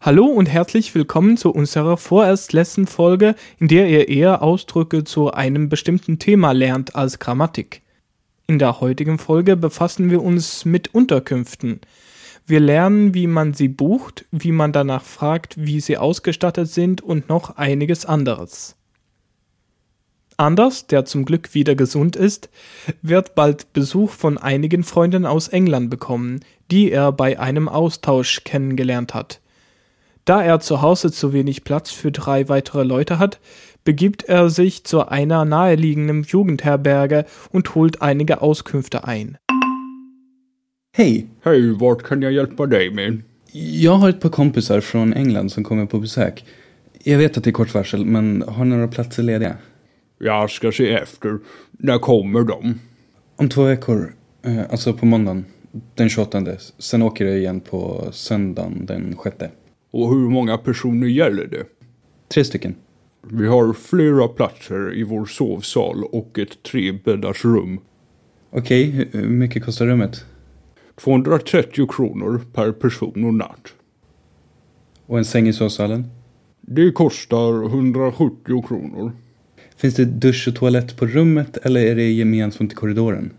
Hallo. Und herzlich willkommen zu unserer vorerst letzten Folge, in der ihr eher Ausdrücke zu einem bestimmten Thema lernt als Grammatik. In der heutigen Folge befassen wir uns mit Unterkünften. Wir lernen, wie man sie bucht, wie man danach fragt, wie sie ausgestattet sind und noch einiges anderes. Anders, der zum Glück wieder gesund ist, wird bald Besuch von einigen Freunden aus England bekommen, die er bei einem Austausch kennengelernt hat. Da er zu Hause zu wenig Platz für drei weitere Leute hat, begibt er sich zu einer naheliegenden Jugendherberge und holt einige Auskünfte ein. Hej! Hej, vart kan jag hjälpa dig med? Jag har ett par kompisar från England som kommer på besök. Jag vet att det är kort varsel, men har några platser lediga? Jag ska se efter. När kommer de? Om två veckor. Eh, alltså på måndagen. Den 28. Sen åker jag igen på söndagen den 6. Och hur många personer gäller det? Tre stycken. Vi har flera platser i vår sovsal och ett trebäddars rum. Okej, hur mycket kostar rummet? 230 kronor per person och natt. Och en säng i sovsalen? Det kostar 170 kronor. Finns det dusch och toalett på rummet eller är det gemensamt i korridoren?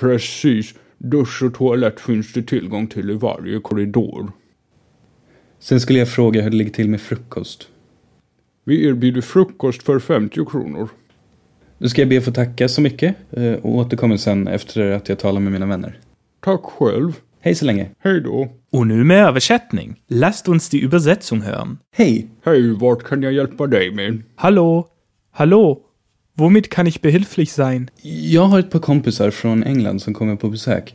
Precis. Dusch och toalett finns det tillgång till i varje korridor. Sen skulle jag fråga hur det ligger till med frukost. Vi erbjuder frukost för 50 kronor. Nu ska jag be att få tacka så mycket eh, och återkommer sen efter att jag talar med mina vänner. Tack själv. Hej så länge. Hej då. Und nu med översättning. Lasst uns die Übersetzung hören. Hej! Hej, vart kan jag hjälpa dig med? Hallo. Hallo. Womit kann ich behilflich sein? Jag har ett par kompisar från England som kommer på besök.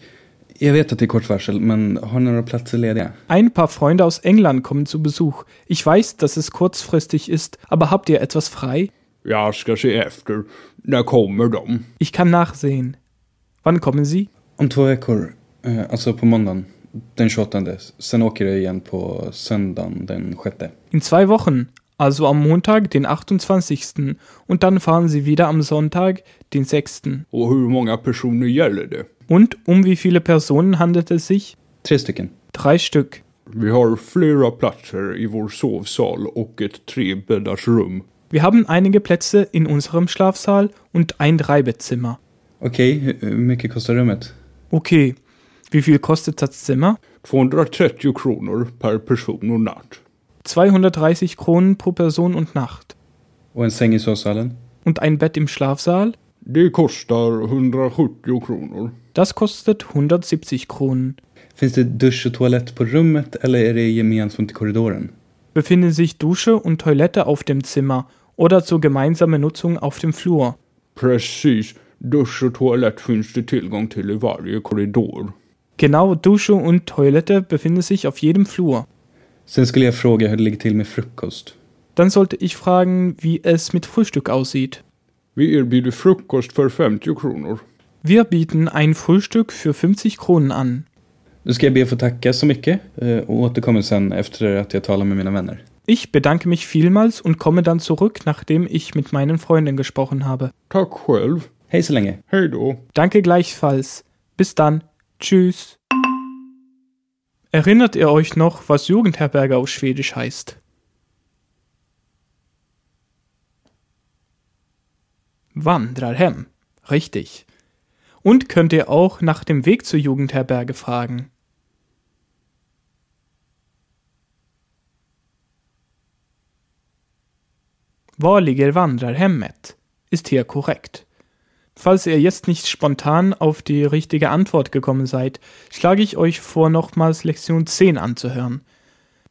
Jag vet att det är kort varsel, men har några platser lediga? Ein paar Freunde aus England kommen zu Besuch. Ich weiß, dass es kurzfristig ist, aber habt ihr etwas frei? Jag ska se efter. När kommer de? Ich kann nachsehen. Wann kommen Sie? Om två veckor. Eh, alltså på måndagen. Den 28. Sen åker jag igen på söndagen den 6. In zwei Wochen, also am Montag, den 28. Und dann fahren Sie wieder am Sonntag, den 6. Och hur många personer gäller det? Und um wie viele Personen handelt es sich? Tre stycken. Drei Stück. Vi har flera platser i vår sovsal och ett. Wir haben einige Plätze in unserem Schlafsaal und ein Dreibettzimmer. Okej, hur hur mycket kostar rummet? Okay. Wie viel kostet das Zimmer? 230 kronor per person och natt. 230 Kronen pro Person und Nacht. Och en säng i sovsalen? Und ein Bett im Schlafsaal? Det kostar 170 kronor. Das kostet 170 Kronen. Finns det dusch och toalett på rummet eller är det gemensamt i korridoren? Befinden sich Dusche und Toilette auf dem Zimmer oder zur gemeinsamen Nutzung auf dem Flur? Precis. Dusch och toalett finns det tillgång till i varje korridor. Genau, Dusche und Toilette befinden sich auf jedem Flur. Sen skulle jag fråga hur det ligger till med frukost. Dann sollte ich fragen, wie es mit Frühstück aussieht. Vi erbjuder frukost för 50 kronor. Wir bieten ein Frühstück für 50 Kronen an. Nu ska jag be att få tacka så mycket eh, och återkommer sen efter att jag talar med mina vänner. Ich bedanke mich vielmals und komme dann zurück, nachdem ich mit meinen Freunden gesprochen habe. Tack själv. Hej så länge. Hej då. Danke gleichfalls. Bis dann. Tschüss. Erinnert ihr euch noch, was Jugendherberge auf Schwedisch heißt? Wandrarhem. Richtig. Und könnt ihr auch nach dem Weg zur Jugendherberge fragen. Var ligger Vandrarhemmet? Ist hier korrekt. Falls ihr jetzt nicht spontan auf die richtige Antwort gekommen seid, schlage ich euch vor, nochmals Lektion 10 anzuhören.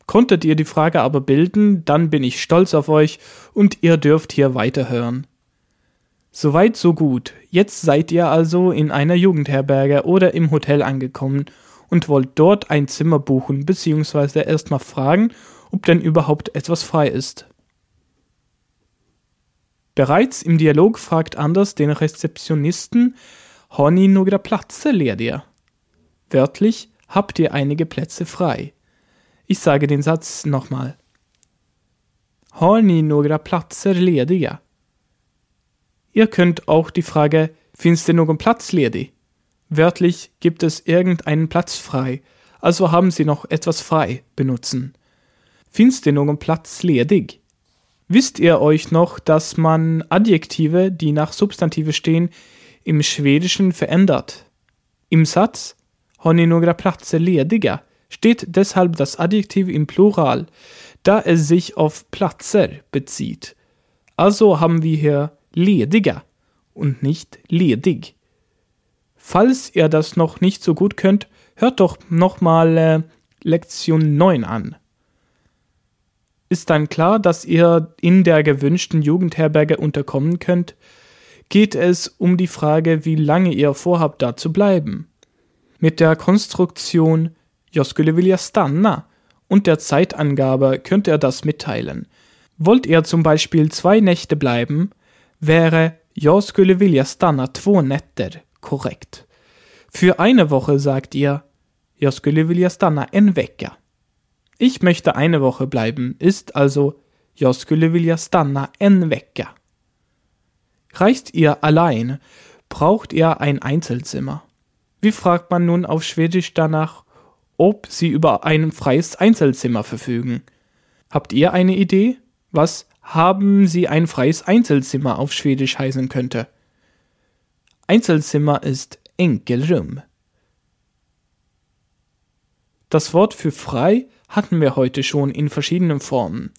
Konntet ihr die Frage aber bilden, dann bin ich stolz auf euch und ihr dürft hier weiterhören. Soweit, so gut. Jetzt seid ihr also in einer Jugendherberge oder im Hotel angekommen und wollt dort ein Zimmer buchen bzw. erstmal fragen, ob denn überhaupt etwas frei ist. Bereits im Dialog fragt Anders den Rezeptionisten, har ni några platser lediga? Wörtlich, habt ihr einige Plätze frei? Ich sage den Satz nochmal. Har ni några platser lediga? Ihr könnt auch die Frage, finns det någon plats ledig? Wörtlich, gibt es irgendeinen Platz frei? also haben Sie noch etwas frei benutzen. Finns det någon plats ledig? Wisst ihr euch noch, dass man Adjektive, die nach Substantive stehen, im Schwedischen verändert? Im Satz Har ni några platser lediga? steht deshalb das Adjektiv im Plural, da es sich auf Platzer bezieht. Also haben wir hier lediga und nicht ledig. Falls ihr das noch nicht so gut könnt, hört doch nochmal äh, Lektion 9 an. Ist dann klar, dass ihr in der gewünschten Jugendherberge unterkommen könnt, geht es um die Frage, wie lange ihr vorhabt, da zu bleiben. Mit der Konstruktion Jag vilja stanna und der Zeitangabe könnt ihr das mitteilen. Wollt ihr zum Beispiel zwei Nächte bleiben, wäre Jag skulle vilja stanna två nätter korrekt. Für eine Woche sagt ihr Jag vilja stanna en vecka. Ich möchte eine Woche bleiben ist also Jag skulle vilja stanna en vecka. Reist ihr allein, braucht ihr ein Einzelzimmer. Wie fragt man nun auf Schwedisch danach, ob sie über ein freies Einzelzimmer verfügen? Habt ihr eine Idee, was haben sie ein freies Einzelzimmer auf Schwedisch heißen könnte? Einzelzimmer ist Enkelrum. Das Wort für frei hatten wir heute schon in verschiedenen Formen.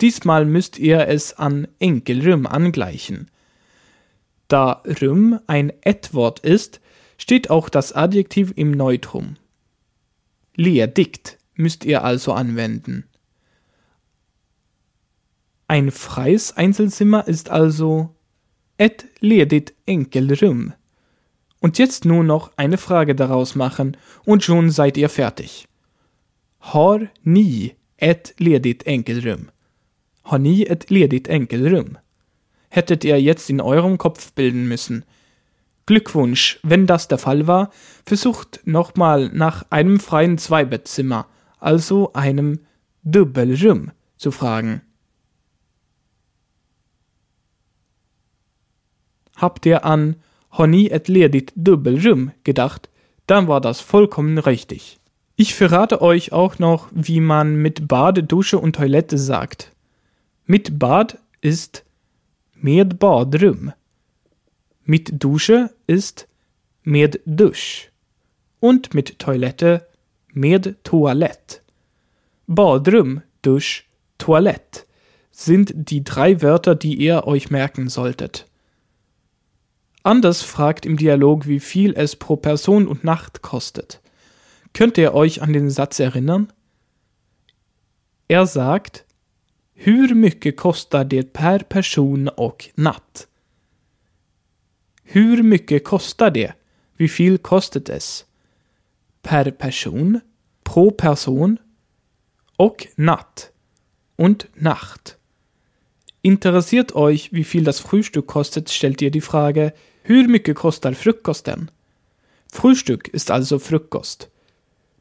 Diesmal müsst ihr es an Enkelrum angleichen. Da Rum ein Et-Wort ist, steht auch das Adjektiv im Neutrum. Ledigt müsst ihr also anwenden. Ein freies Einzelzimmer ist also et ledigt enkelrum. Und jetzt nur noch eine Frage daraus machen und schon seid ihr fertig. Har ni ett ledigt enkelrum? Har ni ett ledigt enkelrum? Hättet ihr jetzt in eurem Kopf bilden müssen. Glückwunsch, wenn das der Fall war, versucht nochmal nach einem freien Zweibettzimmer, also einem Dubbelrum, zu fragen. Habt ihr an ni ett ledigt Dubbelrum gedacht, dann war das vollkommen richtig. Ich verrate euch auch noch, wie man mit Bad, Dusche und Toilette sagt. Mit Bad ist med badrum. Mit Dusche ist med Dusch. Und mit Toilette med Toilette. Badrum, Dusch, Toilette sind die drei Wörter, die ihr euch merken solltet. Anders fragt im Dialog, wie viel es pro Person und Nacht kostet. Könnt ihr euch an den Satz erinnern? Er sagt, Hur mycket kostar det per person och natt? Hur mycket kostar det? Wie viel kostet es? Per Person, pro Person och Natt und Nacht. Interessiert euch, wie viel das Frühstück kostet, stellt ihr die Frage, Hur mycket kostar frukosten? Frühstück ist also Frukost.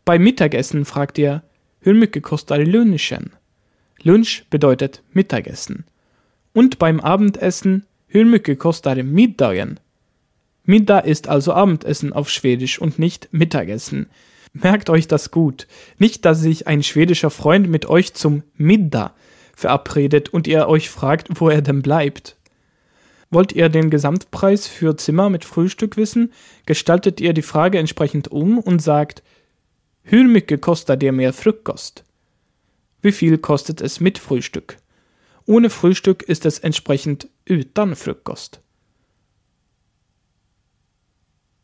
Bei Mittagessen fragt ihr, hur mycket kostar lunchen? Lunch bedeutet Mittagessen. Und beim Abendessen, hur mycket kostar middagen? Middag ist also Abendessen auf Schwedisch und nicht Mittagessen. Merkt euch das gut. Nicht, dass sich ein schwedischer Freund mit euch zum Middag verabredet und ihr euch fragt, wo er denn bleibt. Wollt ihr den Gesamtpreis für Zimmer mit Frühstück wissen, gestaltet ihr die Frage entsprechend um und sagt, Hur mycket kostar det med frukost? Wie viel kostet es mit Frühstück? Ohne Frühstück ist es entsprechend utan Frukost.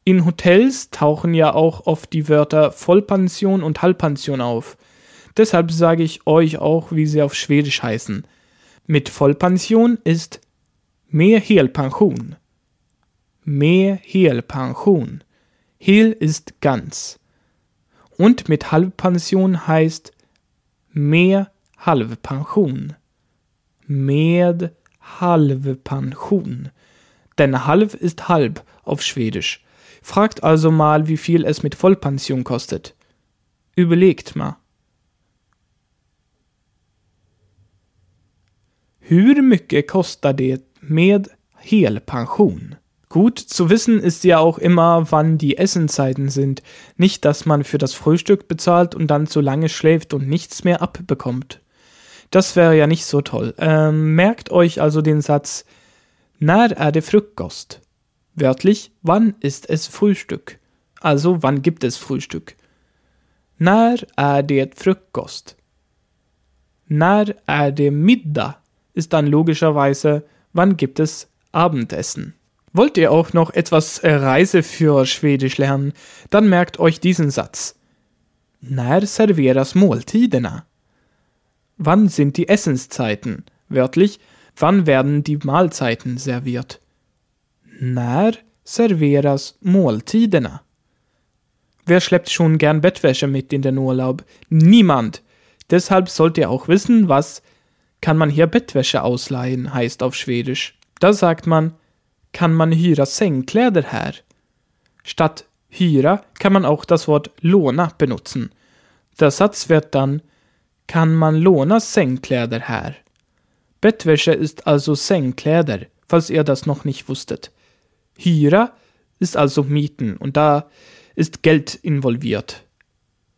In Hotels tauchen ja auch oft die Wörter Vollpension und Halbpension auf. Deshalb sage ich euch auch, wie sie auf Schwedisch heißen. Mit Vollpension ist Med helpension. Med helpension. Hel ist ganz. Und mit Halbpension heißt med halvpension. Med halvpension. Denn halv ist halb auf Schwedisch. Fragt also mal, wie viel es mit Vollpension kostet. Überlegt mal. Hur mycket kostar det med helpension? Gut zu wissen ist ja auch immer, wann die Essenzeiten sind. Nicht, dass man für das Frühstück bezahlt und dann zu lange schläft und nichts mehr abbekommt. Das wäre ja nicht so toll. Ähm, merkt euch also den Satz När är det frukost? Wörtlich, wann ist es Frühstück? Also, wann gibt es Frühstück? När är det frukost? När är det middag? Ist dann logischerweise, wann gibt es Abendessen? Wollt ihr auch noch etwas äh, Reise für Schwedisch lernen, dann merkt euch diesen Satz. När serveras måltiderna? Wann sind die Essenszeiten? Wörtlich, wann werden die Mahlzeiten serviert? När serveras måltiderna? Wer schleppt schon gern Bettwäsche mit in den Urlaub? Niemand. Deshalb sollt ihr auch wissen, was kann man hier Bettwäsche ausleihen heißt auf Schwedisch. Da sagt man kann man hyra sängkläder här? Statt hyra kann man auch das Wort låna benutzen. Der Satz wird dann kann man låna Sängkläder här? Bettwäsche ist also Sängkläder, falls ihr das noch nicht wusstet. Hyra ist also Mieten und da ist Geld involviert.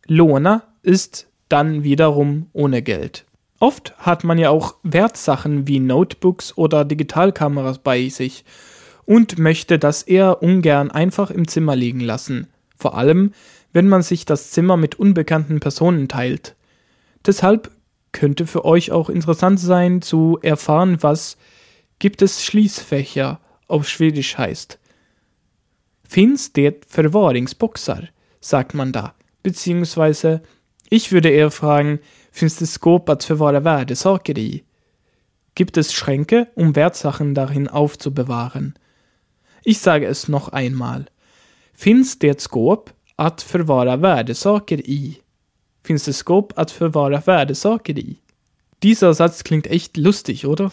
Låna ist dann wiederum ohne Geld. Oft hat man ja auch Wertsachen wie Notebooks oder Digitalkameras bei sich und möchte das eher ungern einfach im Zimmer liegen lassen, vor allem wenn man sich das Zimmer mit unbekannten Personen teilt. Deshalb könnte für euch auch interessant sein zu erfahren, was gibt es Schließfächer auf Schwedisch heißt. Finns det förvaringsboxar? sagt man da. Beziehungsweise, ich würde eher fragen, finns det skåp att förvara värdesaker i? Gibt es Schränke, um Wertsachen darin aufzubewahren? Ich sage es noch einmal. Finns det skåp att förvara värdesaker i? Finns det skåp att förvara värdesaker i? Dieser Satz klingt echt lustig, oder?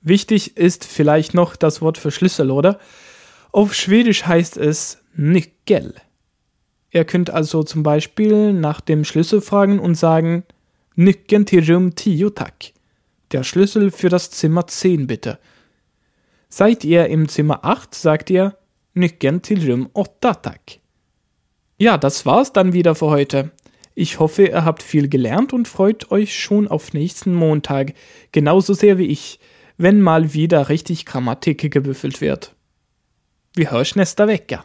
Wichtig ist vielleicht noch das Wort für Schlüssel, oder? Auf Schwedisch heißt es Nyckel. Ihr könnt also zum Beispiel nach dem Schlüssel fragen und sagen Nyckeln till Rum 10 tack. Der Schlüssel für das Zimmer 10 bitte. Seid ihr im Zimmer 8, sagt ihr Nyckeln till Rum 8 tack. Ja, das war's dann wieder für heute. Ich hoffe, ihr habt viel gelernt und freut euch schon auf nächsten Montag, genauso sehr wie ich, wenn mal wieder richtig Grammatik gebüffelt wird. Wir hörs nästa vecka.